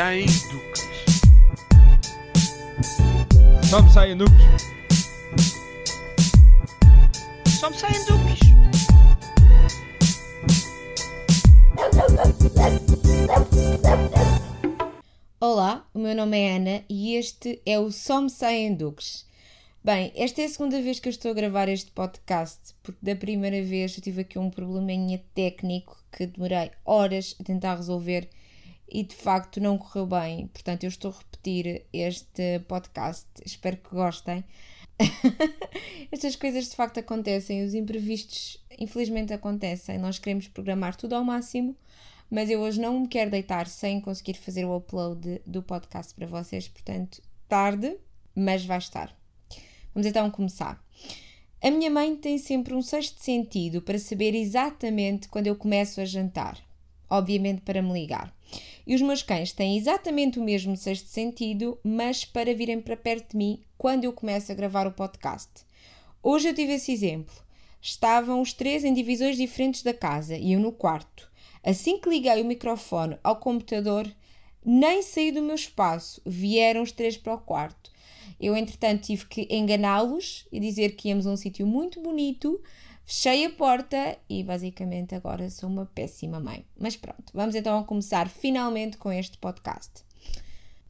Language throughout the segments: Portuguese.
Sem duques. Só me saem duques. Só me saem duques. Olá, o meu nome é Ana e este é o Só Me Saem Duques. Bem, esta é a segunda vez que eu estou a gravar este podcast, porque da primeira vez eu tive aqui um probleminha técnico que demorei horas a tentar resolver e de facto não correu bem. Portanto, eu estou a repetir este podcast. Espero que gostem. Estas coisas de facto acontecem, os imprevistos infelizmente acontecem. Nós queremos programar tudo ao máximo, mas eu hoje não me quero deitar sem conseguir fazer o upload do podcast para vocês. Portanto, tarde, mas vai estar. Vamos então começar. A minha mãe tem sempre um sexto sentido para saber exatamente quando eu começo a jantar, obviamente para me ligar. E os meus cães têm exatamente o mesmo sexto sentido, mas para virem para perto de mim quando eu começo a gravar o podcast. Hoje eu tive esse exemplo. Estavam os três em divisões diferentes da casa e eu no quarto. Assim que liguei o microfone ao computador, nem saí do meu espaço, vieram os três para o quarto. Eu, entretanto, tive que enganá-los e dizer que íamos a um sítio muito bonito, fechei a porta e basicamente agora sou uma péssima mãe. Mas pronto, vamos então começar finalmente com este podcast.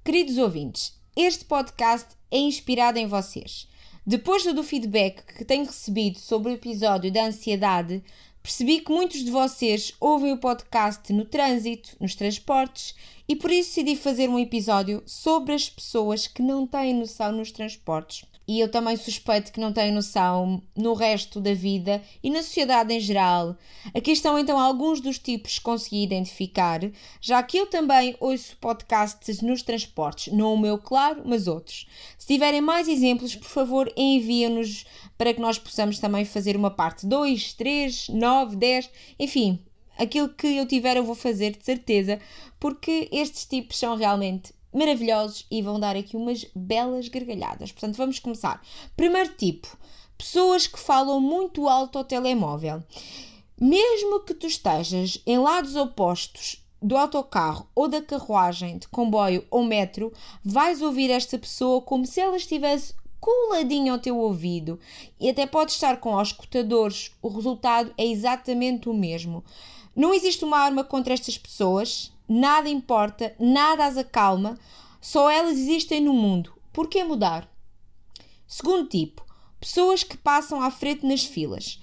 Queridos ouvintes, este podcast é inspirado em vocês. Depois do feedback que tenho recebido sobre o episódio da ansiedade, percebi que muitos de vocês ouvem o podcast no trânsito, nos transportes e por isso decidi fazer um episódio sobre as pessoas que não têm noção nos transportes. E eu também suspeito que não têm noção no resto da vida e na sociedade em geral. Aqui estão então alguns dos tipos que consegui identificar, já que eu também ouço podcasts nos transportes, não o meu, claro, mas outros. Se tiverem mais exemplos, por favor, enviem-nos para que nós possamos também fazer uma parte 2, 3, 9, 10, enfim, aquilo que eu tiver eu vou fazer de certeza, porque estes tipos são realmente maravilhosos e vão dar aqui umas belas gargalhadas. Portanto, vamos começar. Primeiro tipo, pessoas que falam muito alto ao telemóvel. Mesmo que tu estejas em lados opostos do autocarro ou da carruagem, de comboio ou metro, vais ouvir esta pessoa como se ela estivesse coladinho ao teu ouvido e até pode estar com os escutadores, o resultado é exatamente o mesmo. Não existe uma arma contra estas pessoas, nada importa, nada as acalma, só elas existem no mundo. Por que mudar? Segundo tipo, pessoas que passam à frente nas filas.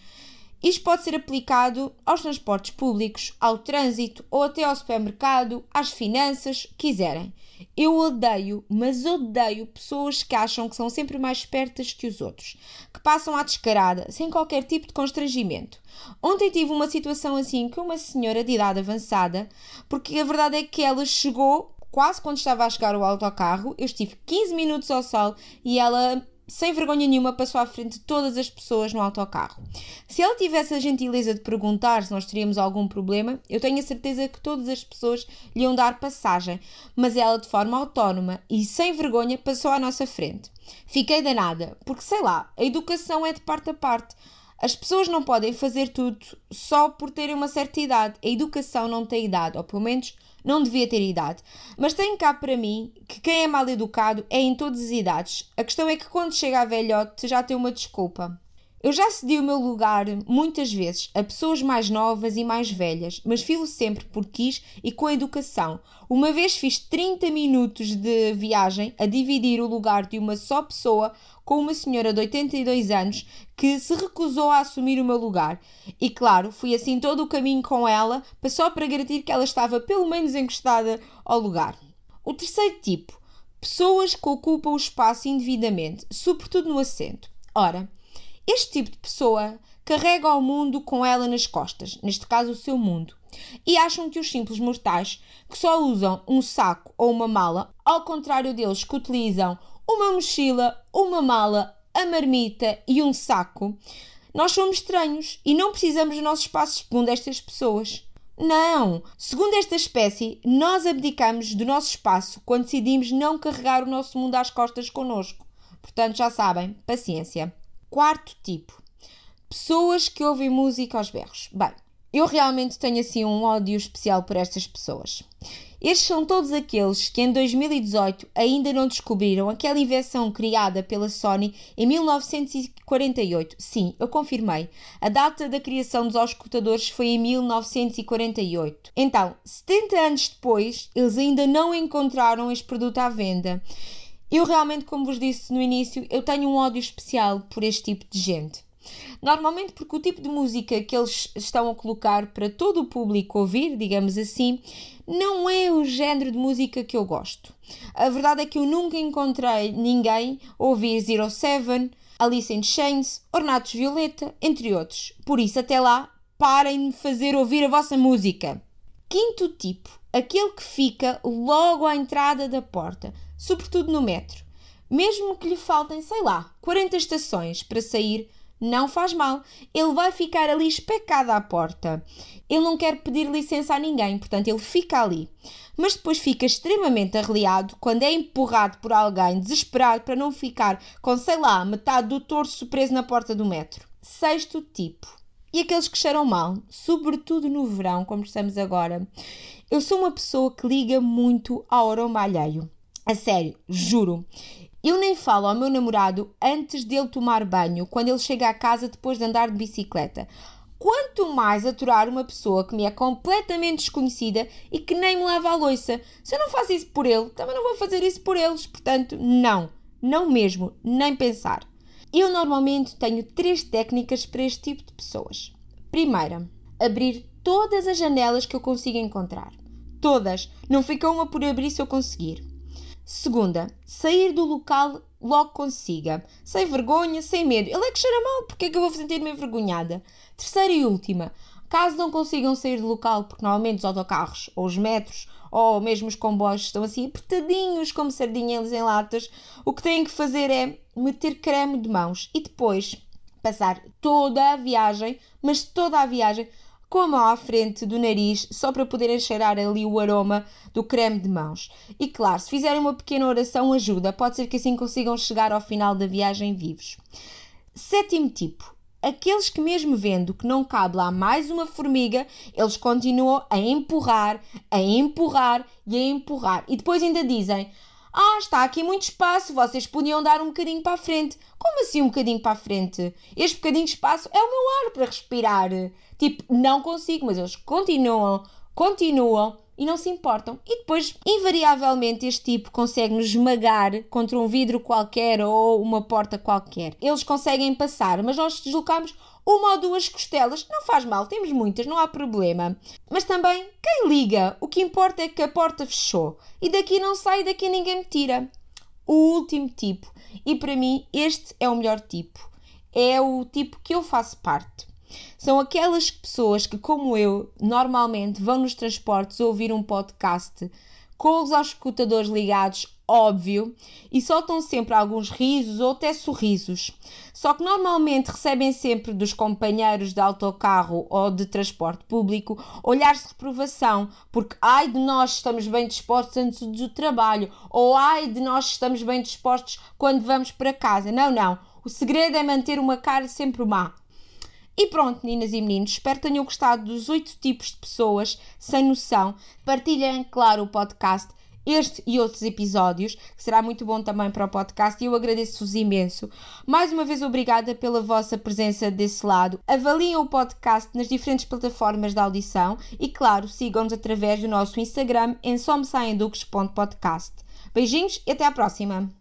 Isto pode ser aplicado aos transportes públicos, ao trânsito ou até ao supermercado, às finanças, quiserem. Eu odeio, mas odeio pessoas que acham que são sempre mais espertas que os outros, que passam à descarada, sem qualquer tipo de constrangimento. Ontem tive uma situação assim com uma senhora de idade avançada, porque a verdade é que ela chegou quase quando estava a chegar o autocarro, eu estive 15 minutos ao sol e ela sem vergonha nenhuma, passou à frente de todas as pessoas no autocarro. Se ela tivesse a gentileza de perguntar se nós teríamos algum problema, eu tenho a certeza que todas as pessoas lhe iam dar passagem, mas ela, de forma autónoma e sem vergonha, passou à nossa frente. Fiquei danada, porque sei lá, a educação é de parte a parte. As pessoas não podem fazer tudo só por terem uma certa idade. A educação não tem idade, ou pelo menos não devia ter idade. Mas tenho cá para mim que quem é mal educado é em todas as idades. A questão é que quando chega a velhote já tem uma desculpa. Eu já cedi o meu lugar muitas vezes a pessoas mais novas e mais velhas, mas filo sempre por quis e com educação. Uma vez fiz 30 minutos de viagem a dividir o lugar de uma só pessoa com uma senhora de 82 anos que se recusou a assumir o meu lugar. E claro, fui assim todo o caminho com ela, só para garantir que ela estava pelo menos encostada ao lugar. O terceiro tipo, pessoas que ocupam o espaço indevidamente, sobretudo no assento. Ora, este tipo de pessoa carrega o mundo com ela nas costas, neste caso o seu mundo, e acham que os simples mortais que só usam um saco ou uma mala, ao contrário deles que utilizam uma mochila, uma mala, a marmita e um saco, nós somos estranhos e não precisamos do nosso espaço segundo estas pessoas. Não! Segundo esta espécie, nós abdicamos do nosso espaço quando decidimos não carregar o nosso mundo às costas connosco. Portanto, já sabem, paciência. Quarto tipo: pessoas que ouvem música aos berros. Bem, eu realmente tenho assim um ódio especial por estas pessoas. Estes são todos aqueles que em 2018 ainda não descobriram aquela invenção criada pela Sony em 1948. Sim, eu confirmei. A data da criação dos auscultadores foi em 1948. Então, 70 anos depois, eles ainda não encontraram este produto à venda. Eu realmente, como vos disse no início, eu tenho um ódio especial por este tipo de gente. Normalmente porque o tipo de música que eles estão a colocar para todo o público ouvir, digamos assim, não é o género de música que eu gosto. A verdade é que eu nunca encontrei ninguém ouvir Zero Seven, Alice in Chains, Ornatos Violeta, entre outros. Por isso, até lá, parem de fazer ouvir a vossa música. Quinto tipo, aquele que fica logo à entrada da porta, sobretudo no metro. Mesmo que lhe faltem, sei lá, 40 estações para sair, não faz mal, ele vai ficar ali especado à porta. Ele não quer pedir licença a ninguém, portanto, ele fica ali. Mas depois fica extremamente arreliado quando é empurrado por alguém, desesperado para não ficar com, sei lá, metade do torso preso na porta do metro. Sexto tipo. E aqueles que cheiram mal, sobretudo no verão, como estamos agora. Eu sou uma pessoa que liga muito ao aroma alheio. A sério, juro. Eu nem falo ao meu namorado antes dele tomar banho, quando ele chega à casa depois de andar de bicicleta. Quanto mais aturar uma pessoa que me é completamente desconhecida e que nem me lava a louça. Se eu não faço isso por ele, também não vou fazer isso por eles. Portanto, não. Não mesmo. Nem pensar. Eu normalmente tenho três técnicas para este tipo de pessoas. Primeira, abrir todas as janelas que eu consigo encontrar. Todas. Não fica uma por abrir se eu conseguir. Segunda, sair do local logo consiga, sem vergonha, sem medo. Ele é que cheira mal, porque é que eu vou sentir-me envergonhada? Terceira e última, caso não consigam sair do local, porque normalmente os autocarros ou os metros ou mesmo os comboios estão assim apertadinhos como sardinhas em latas, o que têm que fazer é meter creme de mãos e depois passar toda a viagem, mas toda a viagem com a mão à frente do nariz, só para poderem cheirar ali o aroma do creme de mãos. E claro, se fizerem uma pequena oração, ajuda, pode ser que assim consigam chegar ao final da viagem vivos. Sétimo tipo. Aqueles que, mesmo vendo que não cabe lá mais uma formiga, eles continuam a empurrar, a empurrar e a empurrar. E depois ainda dizem: ah, está aqui muito espaço, vocês podiam dar um bocadinho para a frente. Como assim um bocadinho para a frente? Este bocadinho de espaço é o meu ar para respirar. Tipo, não consigo, mas eles continuam, continuam e não se importam. E depois, invariavelmente, este tipo consegue nos esmagar contra um vidro qualquer ou uma porta qualquer. Eles conseguem passar, mas nós deslocamos uma ou duas costelas, não faz mal, temos muitas, não há problema. Mas também, quem liga? O que importa é que a porta fechou e daqui não sai, daqui ninguém me tira. O último tipo, e para mim este é o melhor tipo, é o tipo que eu faço parte. São aquelas pessoas que, como eu, normalmente vão nos transportes ouvir um podcast com os escutadores ligados óbvio, e soltam sempre alguns risos ou até sorrisos. Só que normalmente recebem sempre dos companheiros de autocarro ou de transporte público olhares de reprovação, porque ai de nós estamos bem dispostos antes do trabalho, ou ai de nós estamos bem dispostos quando vamos para casa. Não, não. O segredo é manter uma cara sempre má. E pronto, meninas e meninos, espero que tenham gostado dos oito tipos de pessoas sem noção. Partilhem, claro, o podcast este e outros episódios, que será muito bom também para o podcast, e eu agradeço-vos imenso. Mais uma vez, obrigada pela vossa presença desse lado. Avaliem o podcast nas diferentes plataformas de audição e, claro, sigam-nos através do nosso Instagram em somsaenduques.podcast. Beijinhos e até à próxima!